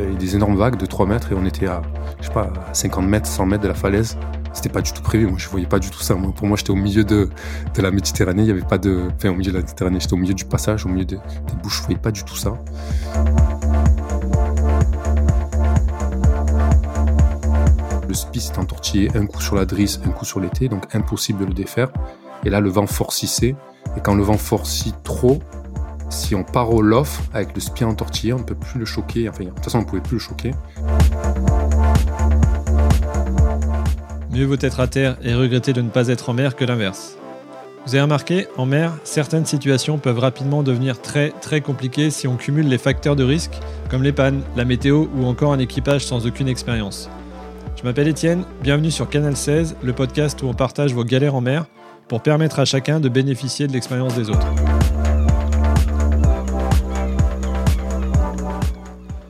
avait des énormes vagues de 3 mètres et on était à, je sais pas, à 50 mètres, 100 mètres de la falaise. C'était pas du tout prévu. Moi, je voyais pas du tout ça. Pour moi, j'étais au milieu de, de la Méditerranée. Il y avait pas de, enfin, au milieu de la Méditerranée. J'étais au milieu du passage, au milieu des bouches. Je voyais pas du tout ça. Le spi s'est entortillé un coup sur la drisse, un coup sur l'été, donc impossible de le défaire. Et là, le vent forcissait. Et quand le vent forcit trop, si on part au lof avec le spi entortillé, on ne peut plus le choquer. Enfin, de toute façon, on ne pouvait plus le choquer. Mieux vaut être à terre et regretter de ne pas être en mer que l'inverse. Vous avez remarqué, en mer, certaines situations peuvent rapidement devenir très très compliquées si on cumule les facteurs de risque, comme les pannes, la météo ou encore un équipage sans aucune expérience. Je m'appelle Étienne, bienvenue sur Canal 16, le podcast où on partage vos galères en mer pour permettre à chacun de bénéficier de l'expérience des autres.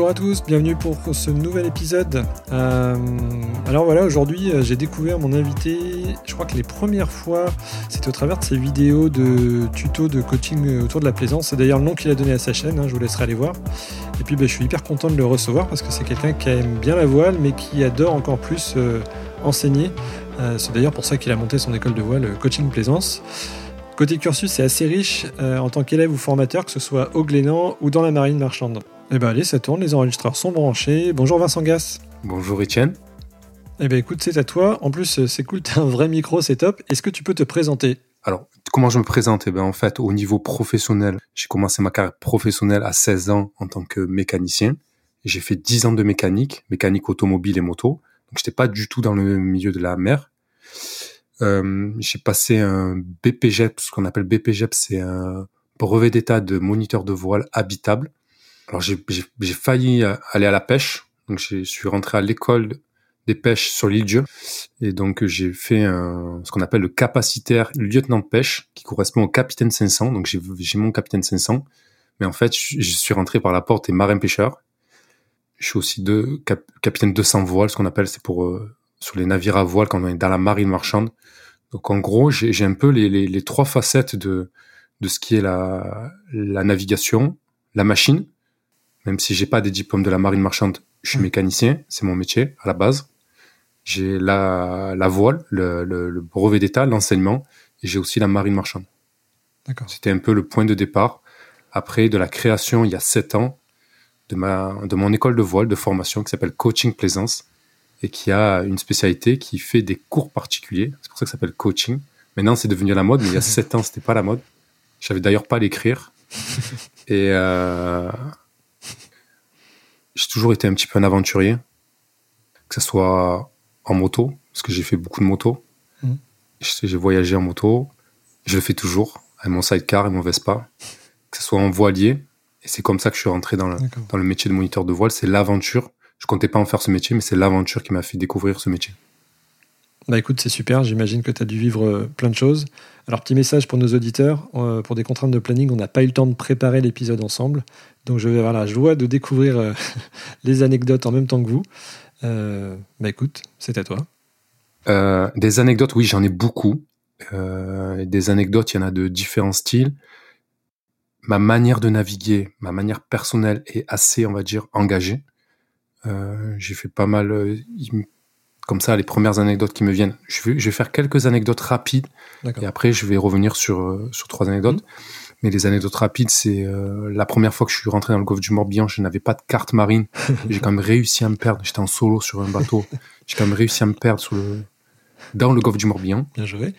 Bonjour à tous, bienvenue pour ce nouvel épisode. Euh, alors voilà, aujourd'hui euh, j'ai découvert mon invité, je crois que les premières fois c'était au travers de ses vidéos de tutos de coaching autour de la plaisance. C'est d'ailleurs le nom qu'il a donné à sa chaîne, hein, je vous laisserai aller voir. Et puis ben, je suis hyper content de le recevoir parce que c'est quelqu'un qui aime bien la voile mais qui adore encore plus euh, enseigner. c'est d'ailleurs pour ça qu'il a monté son école de voile Coaching Plaisance. Côté cursus, c'est assez riche en tant qu'élève ou formateur, que ce soit au Glénan ou dans la marine marchande. Eh ben allez, ça tourne, les enregistreurs sont branchés. Bonjour Vincent Gas. Bonjour Etienne. Eh ben écoute, c'est à toi. En plus, euh, c'est cool, t'as un vrai micro, c'est top. Est-ce que tu peux te présenter? Alors, comment je me présente? Eh ben en fait, au niveau professionnel, j'ai commencé ma carrière professionnelle à 16 ans en tant que mécanicien. J'ai fait 10 ans de mécanique, mécanique automobile et moto. Donc j'étais pas du tout dans le milieu de la mer. Euh, j'ai passé un BPGEP, ce qu'on appelle BPGEP, c'est un brevet d'état de moniteur de voile habitable. Alors j'ai failli euh, aller à la pêche, donc je suis rentré à l'école des pêches sur l'île Dieu, et donc j'ai fait un, ce qu'on appelle le capacitaire lieutenant de pêche, qui correspond au capitaine 500. Donc j'ai mon capitaine 500, mais en fait je, suis rentré par la porte et marin pêcheur. Je suis aussi de capitaine 200 voiles, ce qu'on appelle, c'est pour euh, sur les navires à voile quand on est dans la marine marchande. Donc en gros, j'ai un peu les, les, les, trois facettes de de ce qui est la, la navigation, la machine, même si j'ai pas des diplômes de la marine marchande, je suis mécanicien, c'est mon métier à la base. J'ai la, la voile, le, le, brevet d'état, l'enseignement, et j'ai aussi la marine marchande. C'était un peu le point de départ. Après, de la création, il y a sept ans, de, ma, de mon école de voile de formation qui s'appelle Coaching Plaisance et qui a une spécialité qui fait des cours particuliers. C'est pour ça que ça s'appelle coaching. Maintenant, c'est devenu la mode, mais il y a sept ans, c'était pas la mode. Je savais d'ailleurs pas l'écrire. et, euh, j'ai toujours été un petit peu un aventurier, que ce soit en moto, parce que j'ai fait beaucoup de moto. Mmh. J'ai voyagé en moto, je le fais toujours, avec mon sidecar et mon Vespa, que ce soit en voilier. Et c'est comme ça que je suis rentré dans le, dans le métier de moniteur de voile. C'est l'aventure. Je comptais pas en faire ce métier, mais c'est l'aventure qui m'a fait découvrir ce métier. Bah écoute, c'est super, j'imagine que tu as dû vivre euh, plein de choses. Alors petit message pour nos auditeurs, euh, pour des contraintes de planning, on n'a pas eu le temps de préparer l'épisode ensemble. Donc je vais avoir la joie de découvrir euh, les anecdotes en même temps que vous. bah écoute, c'est à toi. des anecdotes, oui, j'en ai beaucoup. des anecdotes, il y en a de différents styles. Ma manière de naviguer, ma manière personnelle est assez, on va dire, engagée. J'ai fait pas mal comme ça les premières anecdotes qui me viennent. Je vais, je vais faire quelques anecdotes rapides et après je vais revenir sur euh, sur trois anecdotes. Mhm. Mais les anecdotes rapides, c'est euh, la première fois que je suis rentré dans le golfe du Morbihan, je n'avais pas de carte marine. J'ai quand même réussi à me perdre. J'étais en solo sur un bateau. J'ai quand même réussi à me perdre sur le dans le golfe du Morbihan. Bien joué.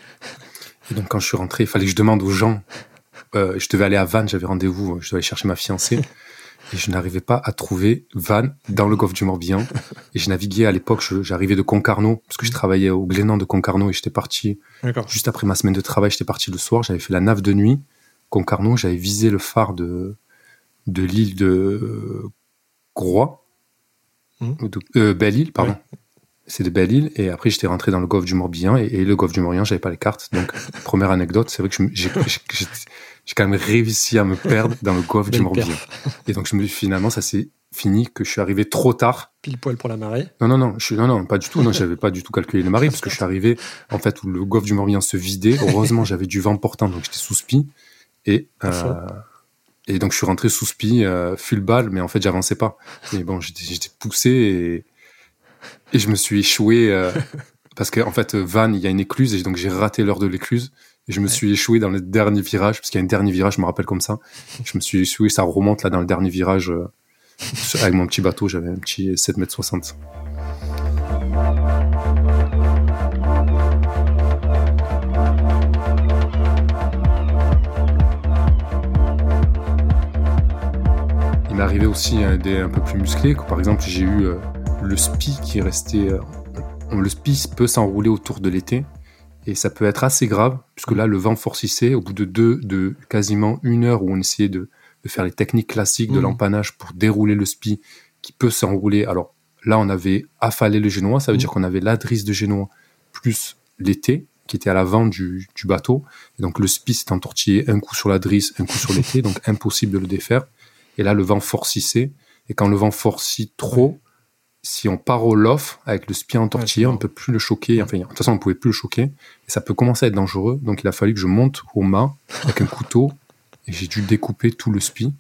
Et donc quand je suis rentré, il fallait que je demande aux gens. Euh, je devais aller à Vannes, j'avais rendez-vous, je devais aller chercher ma fiancée et je n'arrivais pas à trouver Van dans le golfe du Morbihan. Et je naviguais à l'époque, j'arrivais de Concarneau, parce que je travaillais au Glénan de Concarneau et j'étais parti, juste après ma semaine de travail, j'étais parti le soir, j'avais fait la nave de nuit. Concarneau, j'avais visé le phare de, de l'île de Groix, de euh, Belle-Île, pardon. C'est de Belle-Île, et après j'étais rentré dans le golfe du Morbihan, et, et le golfe du Morbihan, j'avais pas les cartes. Donc, première anecdote, c'est vrai que j'ai j'ai- quand même réussi à me perdre dans le golfe du Morbihan. Et donc, je me, finalement, ça s'est fini que je suis arrivé trop tard. Pile poil pour la marée. Non, non, non, je suis, non, non, pas du tout. Non, j'avais pas du tout calculé les marées parce que je suis arrivé, en fait, où le golfe du Morbihan se vidait. Heureusement, j'avais du vent portant, donc j'étais sous spi. Et, euh, et donc, je suis rentré sous spi, euh, full balle, mais en fait, j'avançais pas. Mais bon, j'étais, j'étais poussé et, et je me suis échoué, euh, parce qu'en en fait, Van, il y a une écluse et donc j'ai raté l'heure de l'écluse. Et je me Ouais. suis échoué dans le dernier virage, parce qu'il y a un dernier virage, je me rappelle comme ça. Je me suis échoué, ça remonte là dans le dernier virage, euh, avec mon petit bateau, j'avais un petit 7 mètres 60. Il m'est arrivé aussi euh, des un peu plus musclés. Par exemple, j'ai eu euh, le spi qui est resté. euh, le spi peut s'enrouler autour de l'été et ça peut être assez grave puisque là, le vent forcissait. Au bout de deux, de quasiment une heure où on essayait de, de faire les techniques classiques de l'empannage pour dérouler le spi qui peut s'enrouler. Alors là, on avait affalé le génois. Ça veut Mhm. dire qu'on avait la drisse de génois plus l'été qui était à l'avant du, du bateau. Et donc le spi s'est entortillé un coup sur la drisse, un coup sur l'été, donc impossible de le défaire. Et là, le vent forcissait. Et quand le vent forcit trop, si on part au lof avec le spi entortillé, Ouais, on ne peut plus le choquer. Enfin, de toute façon, on ne pouvait plus le choquer. Et ça peut commencer à être dangereux. Donc, il a fallu que je monte au mât avec un couteau. Et j'ai dû découper tout le spi.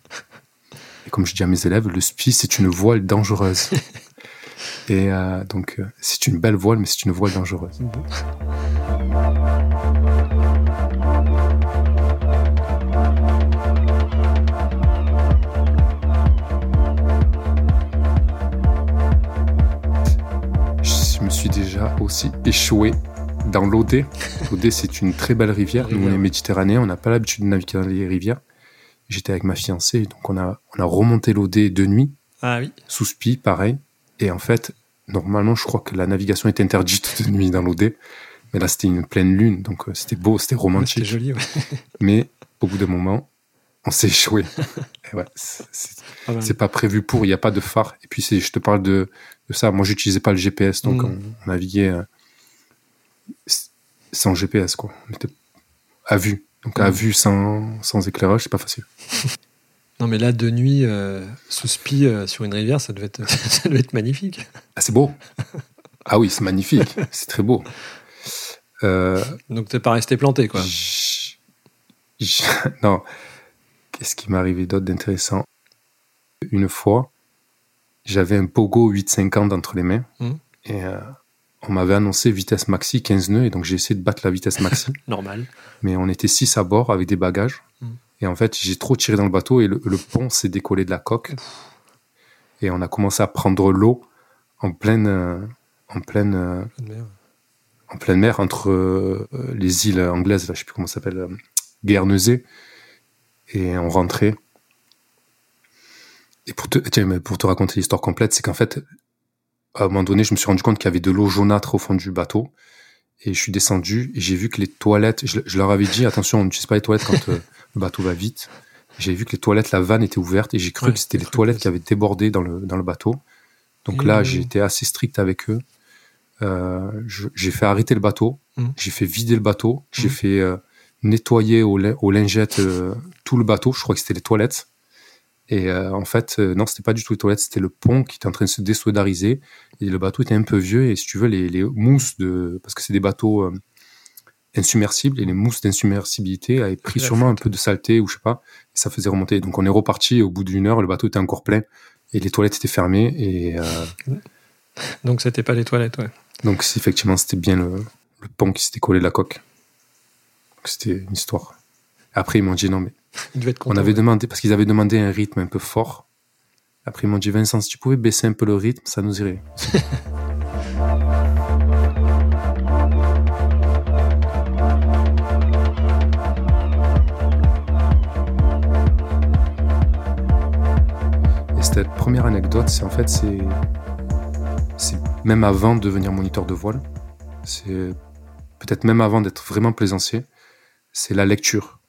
Et comme je dis à mes élèves, le spi, c'est une voile dangereuse. Et euh, donc, euh, c'est une belle voile, mais c'est une voile dangereuse. Suis déjà aussi échoué dans l'Odé. L'Odé, c'est une très belle rivière. Nous, on est méditerranéens, on n'a pas l'habitude de naviguer dans les rivières. J'étais avec ma fiancée, donc on a, on a remonté l'Odé de nuit, Ah oui. sous spi, pareil. Et en fait, normalement, je crois que la navigation est interdite de nuit dans l'Odé. Mais là, c'était une pleine lune, donc euh, c'était beau, c'était Ouais, C'était romantique. joli. Ouais. Mais au bout d'un moment, on s'est échoué. Ouais, c'est- Pas mal. c'est pas prévu pour, il n'y a pas de phare. Et puis, je te parle de, de ça. Moi, j'utilisais pas le GPS, donc Mm. on, on naviguait euh, sans GPS, quoi. On était à vue. Donc, à Mm. vue sans, sans éclairage, c'est pas facile. Non, mais là, de nuit, euh, sous spi euh, sur une rivière, ça devait être, ça devait être magnifique. Ah, c'est beau. Ah oui, c'est magnifique. c'est très beau. Euh, Donc, t'es pas resté planté, quoi. non. Qu'est-ce qui m'est arrivé d'autre d'intéressant? Une fois, j'avais un Pogo 850 entre les mains Mhm. et euh, on m'avait annoncé vitesse maxi 15 nœuds et donc j'ai essayé de battre la vitesse maxi. Normal. mais on était 6 à bord avec des bagages Mhm. et en fait j'ai trop tiré dans le bateau et le, le pont s'est décollé de la coque et on a commencé à prendre l'eau en pleine euh, en pleine euh, en pleine mer entre euh, les îles anglaises, là, je sais plus comment ça s'appelle, euh, Guernesey, et on rentrait. Et pour te, tiens, pour te raconter l'histoire complète, c'est qu'en fait, à un moment donné, je me suis rendu compte qu'il y avait de l'eau jaunâtre au fond du bateau, et je suis descendu, et j'ai vu que les toilettes, je, je leur avais dit, attention, on n'utilise pas les toilettes quand euh, le bateau va vite. J'ai vu que les toilettes, la vanne était ouverte, et j'ai cru Ouais, que c'était les toilettes qui avaient débordé dans le, dans le bateau. Donc Mmh. là, j'ai été assez strict avec eux. Euh, j'ai fait arrêter le bateau, Mm. j'ai fait vider le bateau, j'ai Mm. fait euh, nettoyer aux, aux lingettes euh, tout le bateau. Je crois que c'était les toilettes. Et euh, en fait, euh, non, c'était pas du tout les toilettes, c'était le pont qui était en train de se désolidariser. Et le bateau était un peu vieux. Et si tu veux, les, les mousses de, parce que c'est des bateaux euh, insubmersibles, et les mousses d'insubmersibilité avaient pris sûrement un peu de saleté ou je sais pas. Et ça faisait remonter. Donc on est reparti. Et au bout d'une heure, le bateau était encore plein et les toilettes étaient fermées. Et euh, Donc, c'était pas les toilettes, ouais. donc effectivement, c'était bien le, le pont qui s'était collé de la coque. C'était une histoire. Après, ils m'ont dit non, mais Il devait être content. on avait demandé, parce qu'ils avaient demandé un rythme un peu fort. Après, ils m'ont dit Vincent, si tu pouvais baisser un peu le rythme, ça nous irait. Et cette première anecdote, c'est en fait, c'est, c'est même avant de devenir moniteur de voile, c'est peut-être même avant d'être vraiment plaisancier, c'est la lecture.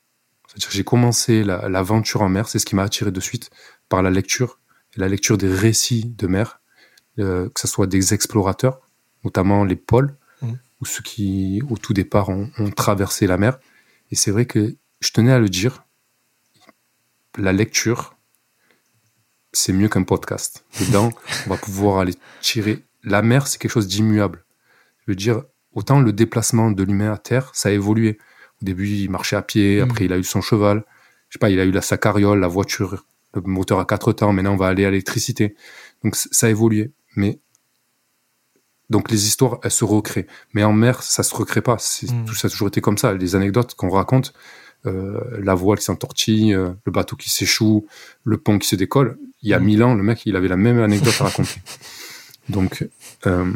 C'est-à-dire j'ai commencé l'aventure en mer, c'est ce qui m'a attiré de suite par la lecture, la lecture des récits de mer, euh, que ce soit des explorateurs, notamment les pôles, mmh. ou ceux qui, au tout départ, ont, traversé la mer. Et c'est vrai que je tenais à le dire, la lecture, c'est mieux qu'un podcast. Dedans, on va pouvoir aller tirer. La mer, c'est quelque chose d'immuable. Je veux dire, autant le déplacement de l'humain à terre, ça a évolué. Au début, il marchait à pied, mmh. après, il a eu son cheval. Je sais pas, il a eu la, sa carriole, la voiture, le moteur à quatre temps. Maintenant, on va aller à l'électricité. Donc, ça a évolué. Mais donc les histoires, elles se recréent. Mais en mer, ça se recrée pas. Hmm. Tout ça a toujours été comme ça. Les anecdotes qu'on raconte, euh, la voile qui s'entortille, euh, le bateau qui s'échoue, le pont qui se décolle. Il y a hmm. mille ans, le mec, il avait la même anecdote à raconter. Donc, euh,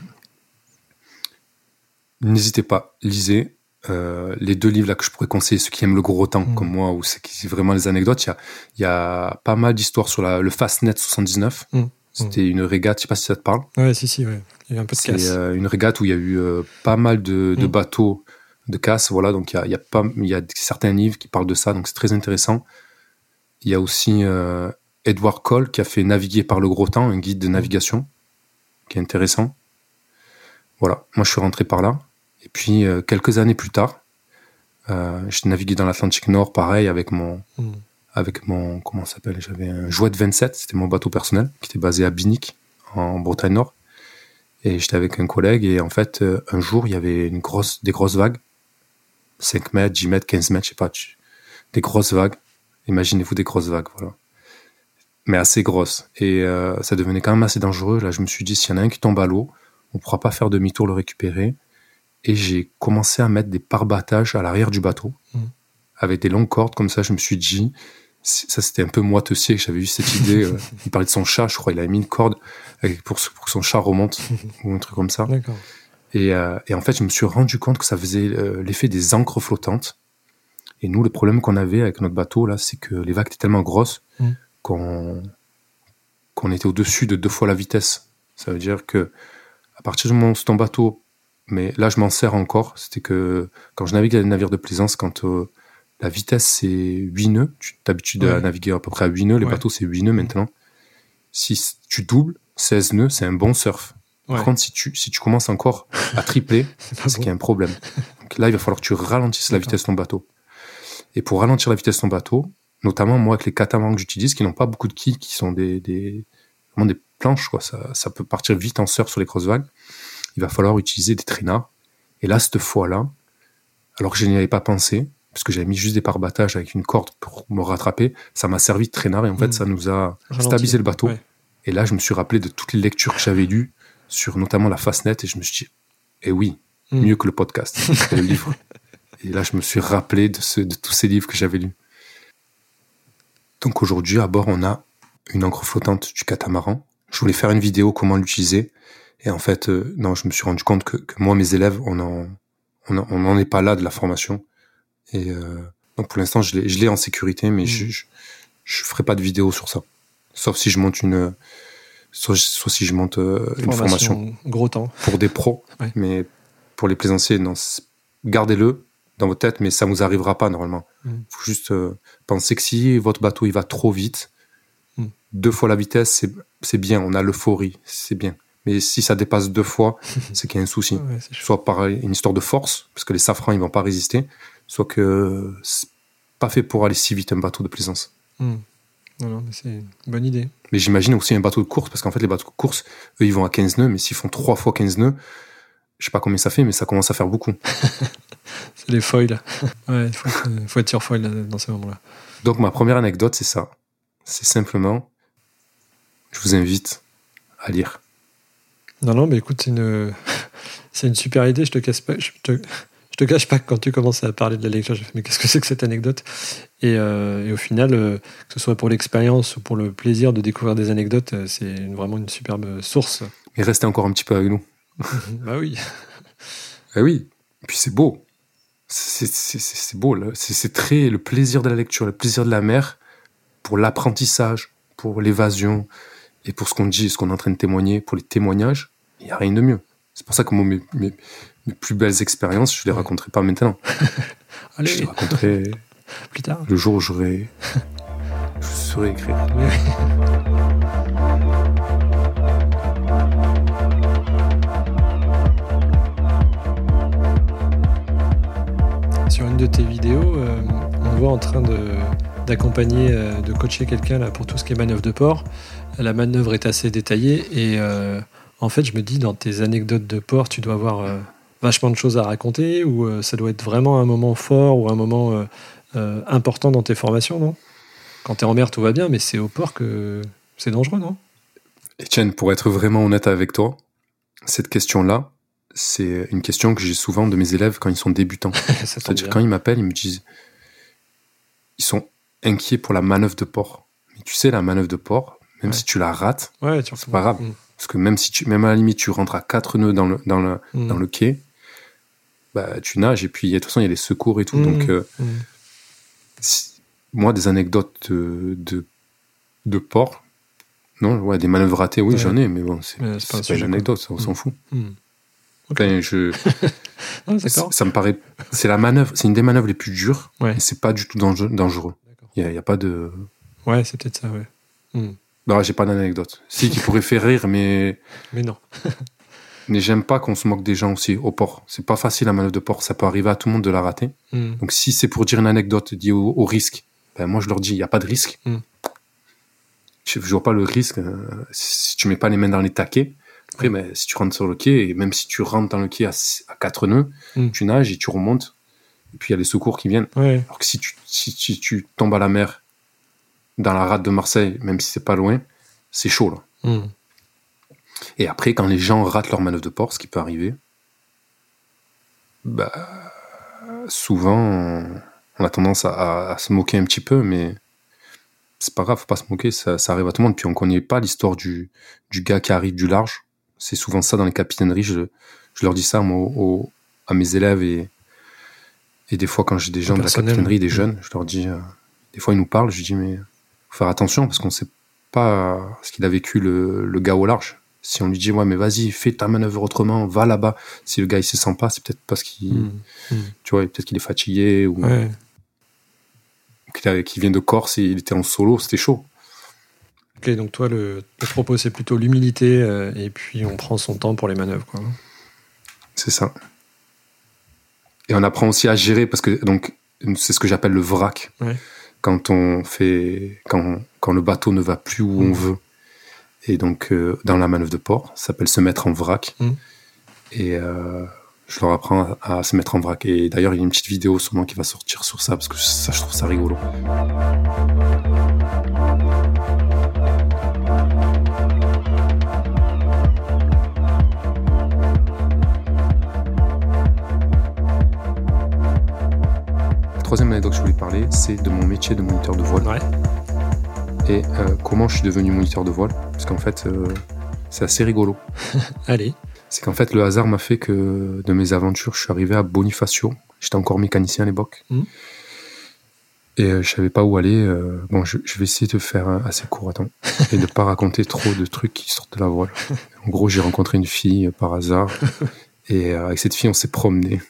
n'hésitez pas, lisez. Les deux livres là que je pourrais conseiller, ceux qui aiment le gros temps hmm. comme moi ou ceux qui vraiment les anecdotes, il y a, y a pas mal d'histoires sur la, le Fastnet 79. C'était une régate, je sais pas si ça te parle. Ouais, si, si, ouais. Il y a un peu de casse. Euh, une régate où il y a eu euh, pas mal de, de mm. bateaux de casse, voilà. Donc il y a, il y a pas, il y a certains livres qui parlent de ça, donc c'est très intéressant. Il y a aussi euh, Edward Cole qui a fait Naviguer par le gros temps, un guide de mm. navigation, qui est intéressant. Voilà, moi je suis rentré par là. Et puis euh, quelques années plus tard, euh, j'ai navigué dans l'Atlantique Nord, pareil, avec mon, mm avec mon, comment s'appelle J'avais un Jouet 27, c'était mon bateau personnel, qui était basé à Binic, en Bretagne Nord. Et j'étais avec un collègue, et en fait, euh, un jour, il y avait une grosse, des grosses vagues. 5 mètres, 10 mètres, 15 mètres, je sais pas. Des grosses vagues. Imaginez-vous des grosses vagues, voilà. Mais assez grosses. Et euh, ça devenait quand même assez dangereux. Là, je me suis dit, s'il y en a un qui tombe à l'eau, on pourra pas faire demi-tour le récupérer. Et j'ai commencé à mettre des parbattages à l'arrière du bateau. Mmh. Avec des longues cordes, comme ça, je me suis dit, ça c'était un peu moi que j'avais eu cette idée. Euh, il parlait de son chat, je crois, il avait mis une corde pour, pour que son chat remonte ou un truc comme ça. Et, euh, et, en fait, je me suis rendu compte que ça faisait euh, l'effet des encres flottantes. Et nous, le problème qu'on avait avec notre bateau là, c'est que les vagues étaient tellement grosses mm. qu'on qu'on était au-dessus de deux fois la vitesse. Ça veut dire que à partir du moment où ton bateau, mais là je m'en sers encore, c'était que quand je navigue avec des navires de plaisance, quand la vitesse, c'est 8 nœuds. Tu t'habitues à naviguer à peu près à 8 nœuds. Les bateaux, c'est 8 nœuds maintenant. Si tu doubles, 16 nœuds, c'est un bon surf. Par contre, si tu, si tu commences encore à tripler, c'est qu'il y a un problème. Donc là, il va falloir que tu ralentisses la vitesse de ton bateau. Et pour ralentir la vitesse de ton bateau, notamment moi avec les catamarans que j'utilise, qui n'ont pas beaucoup de quilles, qui sont des, des, vraiment des planches, quoi. Ça, ça peut partir vite en surf sur les grosses vagues. Il va falloir utiliser des traînards. Et là, cette fois-là, alors que je n'y avais pas pensé, parce que j'avais mis juste des parbattages avec une corde pour me rattraper. Ça m'a servi de traînard et en fait, hmm. ça nous a stabilisé le bateau. Et là, je me suis rappelé de toutes les lectures que j'avais lues sur notamment la Fastnet et je me suis dit, eh oui, hmm. mieux que le podcast, le livre. Et là, je me suis rappelé de, ce, de tous ces livres que j'avais lus. Donc aujourd'hui, à bord, on a une encre flottante du catamaran. Je voulais faire une vidéo comment l'utiliser. Et en fait, euh, non, je me suis rendu compte que, moi, mes élèves, on n'en on, est pas là de la formation. Et euh, donc pour l'instant, je l'ai en sécurité, mais je, mm. je, ferai pas de vidéo sur ça. Sauf si je monte une, soit, si je monte euh, une formation. Gros temps. Pour des pros. Mais pour les plaisanciers, non, gardez-le dans votre tête, mais ça vous arrivera pas normalement. Il mm. faut juste euh, penser que si votre bateau il va trop vite, mm. deux fois la vitesse, c'est bien, on a l'euphorie, c'est bien. Mais si ça dépasse deux fois, c'est qu'il y a un souci. Soit par une histoire de force, parce que les safrans ils vont pas résister, soit que c'est pas fait pour aller si vite un bateau de plaisance. Hmm. Non, non, c'est une bonne idée. Mais j'imagine aussi un bateau de course, parce qu'en fait, les bateaux de course, eux, ils vont à 15 nœuds, mais s'ils font 3 fois 15 nœuds, je sais pas combien ça fait, mais ça commence à faire beaucoup. c'est les foils. Ouais, il faut, faut, être sur foil dans ce moment-là. Donc, ma première anecdote, c'est ça. C'est simplement, je vous invite à lire. Non, non, mais écoute, c'est une, c'est une super idée. Je te casse pas. Je te, je te cache pas que quand tu commences à parler de la lecture, j'ai fait mais qu'est-ce que c'est que cette anecdote? Et, euh, et, au final, euh, que ce soit pour l'expérience ou pour le plaisir de découvrir des anecdotes, euh, c'est vraiment une superbe source. Et restez encore un petit peu avec nous. bah oui. bah oui. Et puis c'est beau. C'est beau. C'est très le plaisir de la lecture, le plaisir de la mer pour l'apprentissage, pour l'évasion et pour ce qu'on dit, ce qu'on est en train de témoigner, pour les témoignages. Il n'y a rien de mieux. C'est pour ça que moi, mes, mes plus belles expériences, je les raconterai pas maintenant. je les raconterai plus tard. Le jour où j'aurai. je saurai écrire. Sur une de tes vidéos, euh, on voit en train de d'accompagner, euh, de coacher quelqu'un là pour tout ce qui est manœuvre de port. La manœuvre est assez détaillée et euh, en fait, je me dis dans tes anecdotes de port, tu dois avoir euh, vachement de choses à raconter ou euh, ça doit être vraiment un moment fort ou un moment important dans tes formations, non? Quand tu es en mer, tout va bien, mais c'est au port que c'est dangereux, non? Etienne, pour être vraiment honnête avec toi, cette question-là, c'est une question que j'ai souvent de mes élèves quand ils sont débutants. C'est-à-dire quand ils m'appellent, ils me disent, sont inquiets pour la manœuvre de port. Mais tu sais, la manœuvre de port, même Ouais. si tu la rates, Ouais, c'est pas grave. Mm. parce que même si tu, même à la limite, tu rentres à quatre nœuds dans le, dans le, Mm. dans le quai, bah, tu nages et puis de toute façon, il y a les secours et tout. Mm. Donc, euh, si- moi, des anecdotes de, de, de port, non, ouais, des manœuvres ratées, oui, Ouais. j'en ai, mais bon, c'est pas pas, une anecdote, ça, on s'en fout. Je, ça, me paraît, c'est la manœuvre, c'est une des manœuvres les plus dures, Ouais. et c'est pas du tout dangereux. Il y a, pas de, Ouais, c'est peut-être ça, ouais. Mm. bah, j'ai pas d'anecdote. Si, qui pourrait faire rire, mais, Mais non. mais j'aime pas qu'on se moque des gens aussi au port. C'est pas facile la manœuvre de port, ça peut arriver à tout le monde de la rater. Mm. Donc si c'est pour dire une anecdote liée au, au risque, ben moi je leur dis il y a pas de risque. Mm. Je, je vois pas le risque euh, si tu mets pas les mains dans les taquets. Après, ben, si tu rentres sur le quai et même si tu rentres dans le quai à, à quatre nœuds, Mm. tu nages et tu remontes. Et puis il y a les secours qui viennent. Ouais. Alors que si tu, si, si tu tombes à la mer dans la rade de Marseille, même si c'est pas loin, c'est chaud là. Mm. Et après, quand les gens ratent leur manœuvre de port, ce qui peut arriver, bah, souvent, on- on a tendance à, à- à se moquer un petit peu, mais c'est pas grave, faut pas se moquer, ça, ça arrive à tout le monde. Puis on connaît pas l'histoire du, du gars qui arrive du large. C'est souvent ça dans les capitaineries. Je, je leur dis ça moi, au- au- à mes élèves et, et des fois quand j'ai des gens de la capitainerie, des Mm. jeunes, je leur dis, euh, des fois ils nous parlent, je dis mais faut faire attention parce qu'on sait pas ce qu'il a vécu le, le gars au large. Si on lui dit ouais mais vas-y fais ta manœuvre autrement, va là-bas. Si le gars il se sent pas, c'est peut-être parce qu'il, Mm. Mm. tu vois, peut-être qu'il est fatigué ou Ouais. qu'il vient de Corse et il était en solo, c'était chaud. Ok, donc toi, le, le propos, c'est plutôt l'humilité euh, et puis on prend son temps pour les manœuvres. Quoi. C'est ça. Et on apprend aussi à gérer parce que donc c'est ce que j'appelle le vrac. Ouais. Quand on fait quand quand le bateau ne va plus où on Mm. veut. Et donc euh, dans la manœuvre de port, ça s'appelle se mettre en vrac. Mm. Et euh, je leur apprends à, à se mettre en vrac. Et d'ailleurs, il y a une petite vidéo sûrement qui va sortir sur ça parce que ça, je trouve ça rigolo. Troisième anecdote que je voulais parler, c'est de mon métier de moniteur de voile Ouais. et euh, comment je suis devenu moniteur de voile? Parce qu'en fait, euh, c'est assez rigolo. Allez. C'est qu'en fait, le hasard m'a fait que de mes aventures, je suis arrivé à Bonifacio. J'étais encore mécanicien à l'époque. Mhm. Et euh, je savais pas où aller. euh, bon, je, je vais essayer de faire assez court, attends. et de pas raconter trop de trucs qui sortent de la voile. En gros, j'ai rencontré une fille par hasard. Et avec cette fille, on s'est promené.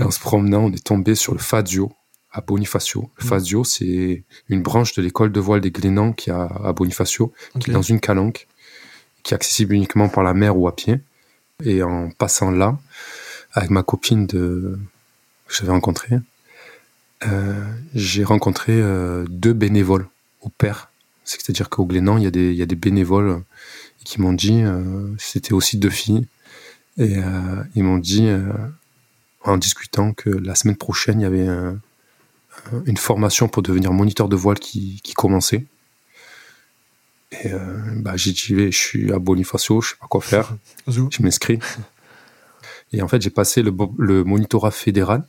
Et en se promenant, on est tombé sur le Fazio à Bonifacio. Le Mhm. Fazio, c'est une branche de l'école de voile des Glénans qui a à Bonifacio qui est dans une calanque, qui est accessible uniquement par la mer ou à pied. Et en passant là, avec ma copine de, que j'avais rencontrée, euh, j'ai rencontré euh, deux bénévoles au père. C'est-à-dire qu'au Glénan, il y, a des, il y a des bénévoles qui m'ont dit, euh, c'était aussi deux filles, et ils m'ont dit, en discutant, que la semaine prochaine, il y avait un- un- une formation pour devenir moniteur de voile qui, qui commençait. Et euh, bah, j'ai dit, j'y vais, je suis à Bonifacio, je sais pas quoi faire, je m'inscris. Et en fait, j'ai passé le, le monitorat fédéral.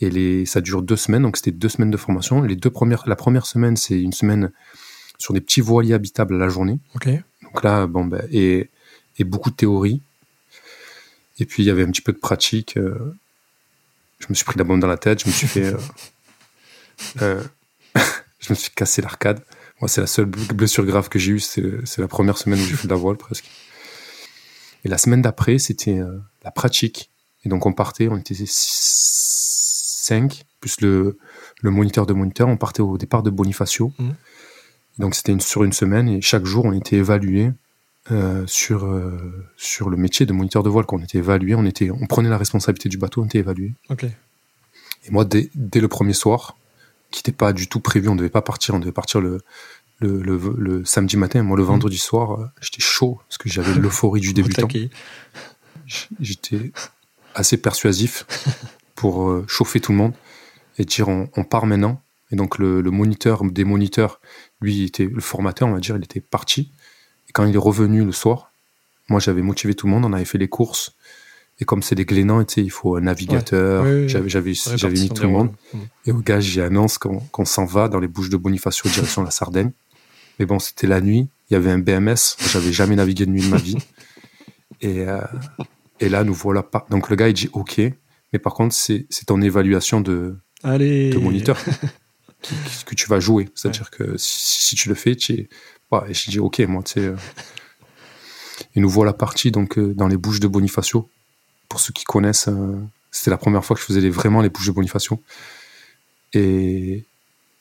Et les, ça dure deux semaines, donc c'était deux semaines de formation. Les deux premières, la première semaine, c'est une semaine sur des petits voiliers habitables à la journée. Donc là, bon, ben, et, et beaucoup de théorie. Et puis, il y avait un petit peu de pratique. euh, je me suis pris la bombe dans la tête, je me suis fait. euh, euh, je me suis cassé l'arcade. Moi, c'est la seule blessure grave que j'ai eue, c'est la première semaine où j'ai fait de la voile presque. Et la semaine d'après, c'était euh, la pratique. Et donc, on partait, on était cinq, plus le, le moniteur de moniteur. On partait au départ de Bonifacio. Mhm. Donc c'était une, sur une semaine et chaque jour on était évalué euh, sur, euh, sur le métier de moniteur de voile. Quand on était évalué, on, était, on prenait la responsabilité du bateau, on était évalué. Et moi, dès, dès le premier soir, qui n'était pas du tout prévu, on devait pas partir, on devait partir le, le, le, le samedi matin. Moi, le Mhm. vendredi soir, euh, j'étais chaud parce que j'avais l'euphorie du débutant. J'étais assez persuasif pour chauffer tout le monde et dire on, on part maintenant. Et donc le, le moniteur des moniteurs, lui, était le formateur, on va dire, il était parti. Quand il est revenu le soir, moi j'avais motivé tout le monde, on avait fait les courses. Et comme c'est des tu sais, il faut un navigateur. Ouais. J'avais mis tout le monde. Et au gars, j'y annonce qu'on qu'on s'en va dans les Bouches de Bonifacio, direction la Sardaigne. Mais bon, c'était la nuit. Il y avait un BMS. J'avais jamais navigué de nuit de ma vie. Et, euh, et là, nous voilà pas. Donc le gars, il dit OK. Mais par contre, c'est ton évaluation de, Allez. de moniteur qui- que tu vas jouer. C'est-à-dire que si, si tu le fais, tu es. Ouais, et je dis OK, moi, tu sais. euh. Et nous voilà partis donc, euh, dans les Bouches de Bonifacio. Pour ceux qui connaissent, euh, c'était la première fois que je faisais les- vraiment les Bouches de Bonifacio. Et,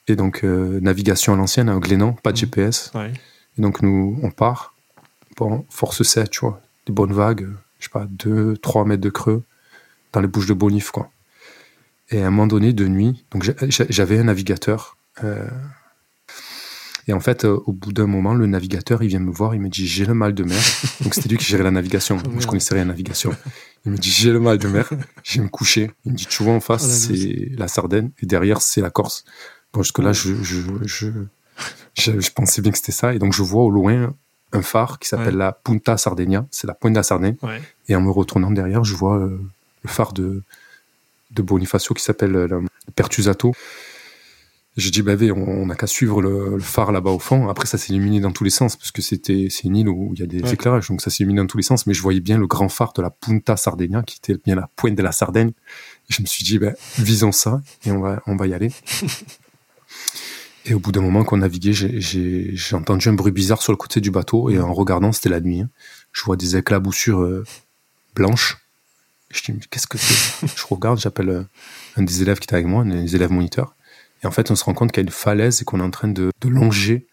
et donc, euh, navigation à l'ancienne, un glénan, pas de Mhm. GPS. Ouais. Et donc, nous, on part. Bon, force 7, tu vois. Des bonnes vagues, euh, je sais pas, 2, 3 mètres de creux dans les bouches de Bonif, quoi. Et à un moment donné, de nuit, donc j'a- j'a- j'avais un navigateur. euh, et en fait, euh, au bout d'un moment, le navigateur, il vient me voir, il me dit J'ai le mal de mer. donc, c'était lui qui gérait la navigation. Moi, je connaissais rien à la navigation. Il me dit J'ai le mal de mer. Je vais me coucher. Il me dit Tu vois, en face, Oh, c'est la Sardaigne, et derrière, c'est la Corse. Bon, jusque-là, je, je, je, je, je pensais bien que c'était ça. Et donc, je vois au loin un phare qui s'appelle Ouais. la Punta Sardegna. C'est la pointe de la Sardaigne. Ouais. Et en me retournant derrière, je vois euh, le phare de, de Bonifacio qui s'appelle euh, le Pertusato. Je dis, bah, on n'a qu'à suivre le, le phare là-bas au fond. Après, ça s'est illuminé dans tous les sens, parce que c'était, c'est une île où il y a des Ouais. éclairages, donc ça s'est illuminé dans tous les sens. Mais je voyais bien le grand phare de la Punta Sardegna, qui était bien la pointe de la Sardaigne. Et je me suis dit, bah, visons ça, et on va, on va y aller. et au bout d'un moment qu'on naviguait, j'ai- j'ai j'ai entendu un bruit bizarre sur le côté du bateau, et en regardant, c'était la nuit. hein. Je vois des éclaboussures euh, blanches. Je dis, mais qu'est-ce que c'est? Je regarde, j'appelle euh, un des élèves qui était avec moi, un des élèves moniteurs. Et en fait, on se rend compte qu'il y a une falaise et qu'on est en train de, de longer.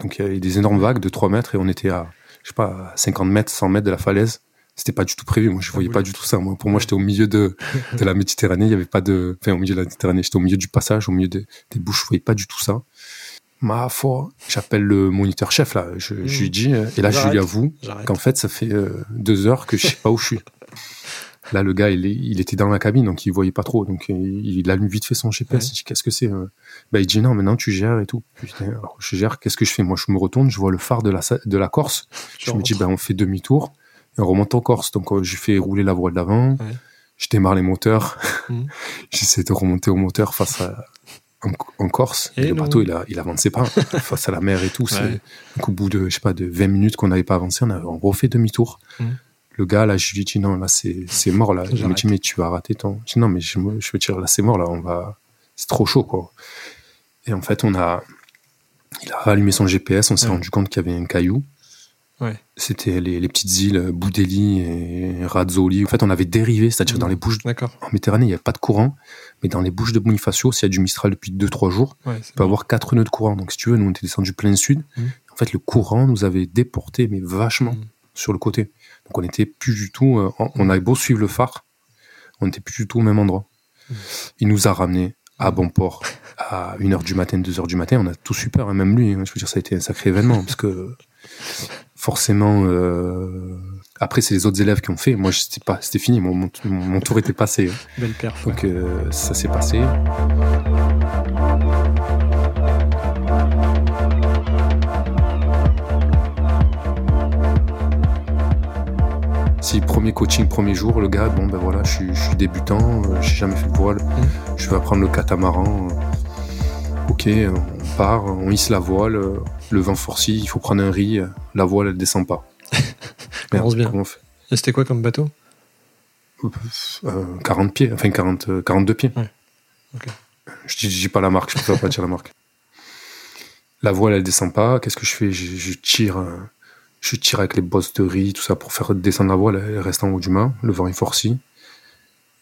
Donc, il y a des énormes vagues de 3 mètres et on était à, je sais pas, à 50 mètres, 100 mètres de la falaise. C'était pas du tout prévu. Moi, je voyais pas du tout ça. Moi, pour moi, j'étais au milieu de, de la Méditerranée. Il y avait pas de, enfin, au milieu de la Méditerranée. J'étais au milieu du passage, au milieu des, des bouches. Je voyais pas du tout ça. Ma foi, j'appelle le moniteur chef, là. Je, je lui dis, euh, et là, je lui avoue qu'en fait, ça fait euh, deux heures que je sais pas où je suis. Là, le gars, il, était dans la cabine, donc il voyait pas trop. Donc, euh, il, il allume vite fait son GPS. Ouais. Il dit, qu'est-ce que c'est bah, Il dit, non, maintenant, tu gères et tout. Putain, alors, je gère, qu'est-ce que je fais? Moi, je me retourne, je vois le phare de la, Sa- de la Corse. Tu je me dis, bah, on fait demi-tour et on remonte en Corse. Donc, euh, je fais rouler la voile d'avant. Ouais. Je démarre les moteurs. Mhm. J'essaie de remonter au moteur face à, en, en Corse. Et Et le non. bateau, il, a, il avançait pas face à la mer et tout. Ouais. Donc, au bout de, je sais pas, de 20 minutes qu'on n'avait pas avancé, on, a, on refait demi-tour. Mhm. Le gars, là, je lui dis, non, là, c'est mort, là. Il me dit, mais tu vas rater ton. Je dis, non, mais je, je veux dire, là, c'est mort, là, on va. C'est trop chaud, quoi. Et en fait, on a. Il a allumé son GPS, on s'est Ouais. rendu compte qu'il y avait un caillou. Ouais. C'était les, les petites îles Boudeli et Razzoli. En fait, on avait dérivé, c'est-à-dire dans les Bouches. D'accord. En Méditerranée, il n'y avait pas de courant, mais dans les Bouches de Bonifacio, s'il y a du Mistral depuis 2-3 jours, Ouais, on peut avoir 4 nœuds de courant. Donc, si tu veux, nous, on était descendu plein sud. Mhm. En fait, le courant nous avait déporté, mais vachement Mhm. sur le côté. Donc, on n'était plus du tout. euh, on- avait beau suivre le phare, on n'était plus du tout au même endroit. Mhm. Il nous a ramenés à bon port à 1h du matin, 2h du matin. On a tout super, hein, même lui. hein. Je veux dire, ça a été un sacré événement parce que forcément, euh, après, c'est les autres élèves qui ont fait. Moi, c'était pas, c'était fini. Mon, mon, mon tour était passé. hein. Belle perf. Donc, euh, ça s'est passé. Si premier coaching, premier jour, le gars, bon ben voilà, je suis, je suis débutant, euh, j'ai jamais fait de voile, je vais apprendre le catamaran. euh, ok, on part, on hisse la voile, euh, le vent forcit, il faut prendre un riz, la voile elle descend pas. Commence bien. comment on fait? Et c'était quoi comme bateau? Euh, 40 pieds, enfin 40, euh, 42 pieds. Ouais. Je dis, pas la marque, je préfère pas dire la marque. La voile, elle descend pas. Qu'est-ce que je fais? Je, je tire, je tire avec les bosses de riz, tout ça pour faire descendre la voile. Elle reste en haut du mât. Le vent est forci.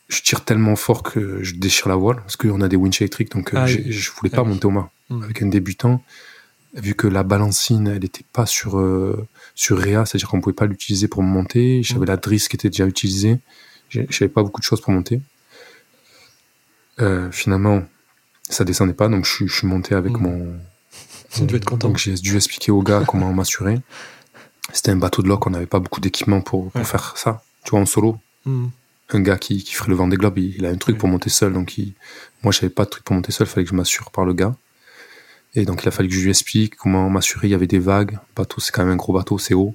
je tire tellement fort que je déchire la voile parce qu'on a des winches électriques, donc euh, Ah, oui. je voulais Ah pas oui. monter au mât. Mm. Avec un débutant, vu que la balancine, elle était pas sur euh, sur Réa, c'est-à-dire qu'on pouvait pas l'utiliser pour monter. J'avais Mm. la drisse qui était déjà utilisée. J'avais pas beaucoup de choses pour monter. Euh, finalement, ça descendait pas, donc je, suis- je suis monté avec Mm. mon. Tu devais être content. Donc j'ai dû expliquer au gars comment m'assurer. C'était un bateau de loc, on n'avait pas beaucoup d'équipement pour, pour Ouais. faire ça. Tu vois, en solo, Hmm. un gars qui, qui ferait le vent des globes, il, il a un truc pour monter seul. Donc il, moi, j'avais pas de truc pour monter seul, fallait que je m'assure par le gars. Et donc il a fallu que je lui explique comment m'assurer. Il y avait des vagues. Le bateau, c'est quand même un gros bateau, c'est haut.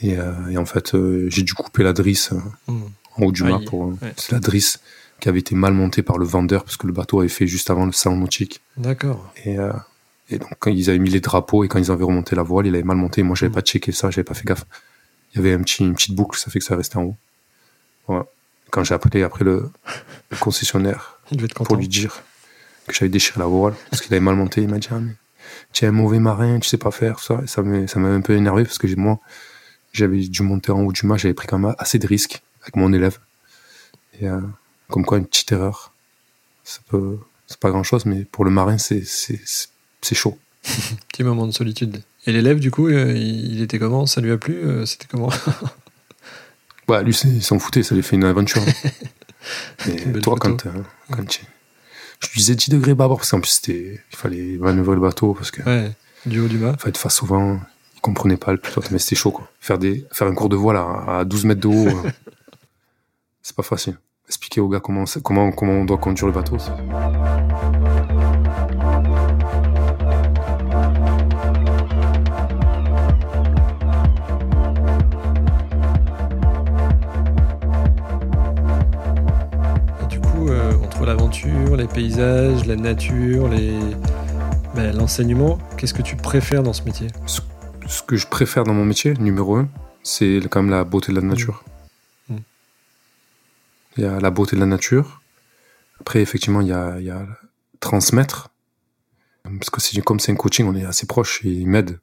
Et, euh, et en fait, euh, j'ai dû couper la drisse euh, Hmm. en haut du mât pour. Ouais. C'est la drisse qui avait été mal montée par le vendeur parce que le bateau avait fait juste avant le salon nautique. D'accord. Et, et donc, quand ils avaient mis les drapeaux et quand ils avaient remonté la voile, il avait mal monté. Moi, j'avais Mm. pas checké ça, j'avais pas fait gaffe. Il y avait un petit, une petite boucle, ça fait que ça restait en haut. Voilà. Quand j'ai appelé après le, le concessionnaire Il pour lui dire que j'avais déchiré la voile parce qu'il avait mal monté, il m'a dit ah, mais tu es un mauvais marin, tu sais pas faire ça. Et ça m'a ça m'a un peu énervé parce que moi, j'avais dû monter en haut du mât, j'avais pris quand même assez de risques avec mon élève. Et euh, comme quoi, une petite erreur, ça peut, c'est pas grand chose, mais pour le marin, c'est, c'est, c'est- chaud. Petit moment de solitude. Et l'élève, du coup, euh, il il était comment? Ça lui a plu? Euh, C'était comment? Ouais, lui, il s'en foutait, ça lui fait une aventure. Mais Une toi, quand, euh, quand tu- je lui disais 10 degrés bâbord, parce qu'en plus, il fallait manœuvrer le bateau, parce que Ouais, du haut du mât. fallait être face au vent. Il comprenait pas le pilote, mais c'était chaud, quoi. Faire des, faire un cours de voile à, à 12 mètres de haut, c'est pas facile. Expliquer aux gars comment, comment, comment on doit conduire le bateau, c'est- les paysages, la nature, les... ben, l'enseignement, qu'est-ce que tu préfères dans ce métier? Ce que je préfère dans mon métier, numéro un, c'est quand même la beauté de la nature. Mm. Il y a la beauté de la nature. Après, effectivement, il y a, il y a transmettre. Parce que c'est comme c'est un coaching, on est assez proche et il m'aide.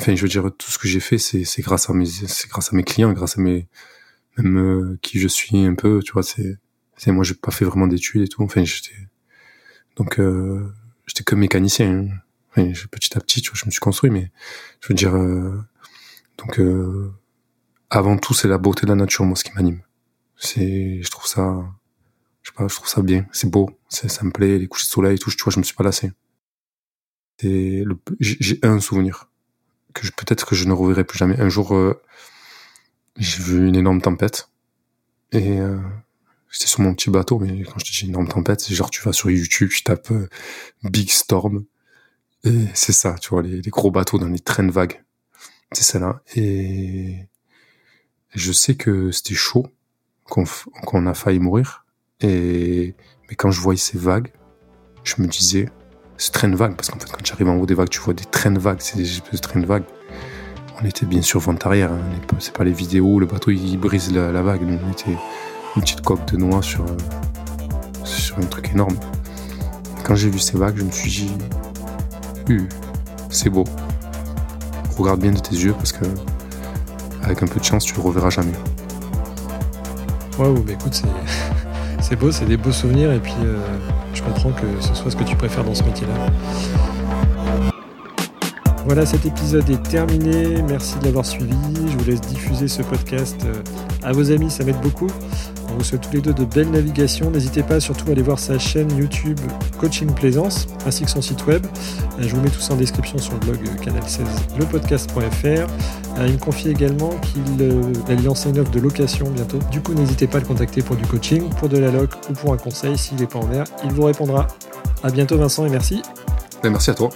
Enfin, je veux dire, tout ce que j'ai fait, c'est, c'est grâce à mes, c'est grâce à mes clients, grâce à mes, même euh, qui je suis un peu, tu vois, c'est, c'est moi, j'ai pas fait vraiment d'études et tout. Enfin, j'étais, donc, euh, j'étais que mécanicien. hein. Enfin, petit à petit, tu vois, je me suis construit, mais je veux dire, euh, donc, euh, avant tout, c'est la beauté de la nature, moi, ce qui m'anime. C'est, je trouve ça, je sais pas, je trouve ça bien, c'est beau, ça me plaît, les couches de soleil, et tout, tu vois, je me suis pas lassé. C'est le, j'ai un souvenir que peut-être que je ne reverrai plus jamais. Un jour, euh, j'ai vu une énorme tempête et euh, j'étais sur mon petit bateau, mais quand je te dis une énorme tempête, c'est genre tu vas sur YouTube, tu tapes euh, Big Storm et c'est ça, tu vois, les, gros bateaux dans les trains de vagues. C'est ça là. Et je sais que c'était chaud, qu'on qu'on a failli mourir. Et mais quand je voyais ces vagues, je me disais, ce train de vagues, parce qu'en fait, quand tu arrives en haut des vagues, tu vois des trains de vagues, c'est des trains de vagues. On était bien sûr vent arrière, hein, c'est pas les vidéos, le bateau il brise la, vague. On était une petite coque de noix sur, euh, sur un truc énorme. Quand j'ai vu ces vagues, je me suis dit, Uh, c'est beau. Regarde bien de tes yeux parce que avec un peu de chance, tu le reverras jamais. Waouh, mais écoute, c'est... c'est beau, c'est des beaux souvenirs, et puis euh, je comprends que ce soit ce que tu préfères dans ce métier-là. Voilà, cet épisode est terminé. Merci de l'avoir suivi. Je vous laisse diffuser ce podcast euh, à vos amis, ça m'aide beaucoup. Vous souhaite tous les deux de belles navigations. N'hésitez pas surtout à aller voir sa chaîne YouTube Coaching Plaisance, ainsi que son site web. Euh, Je vous mets tout ça en description sur le blog euh, canal 16 lepodcast.fr. Euh, Il me confie également qu'il lancer une offre de location bientôt. Du coup, n'hésitez pas à le contacter pour du coaching, pour de la loc ou pour un conseil. S'il n'est pas en mer, il vous répondra. À bientôt Vincent et merci. Ben, merci à toi.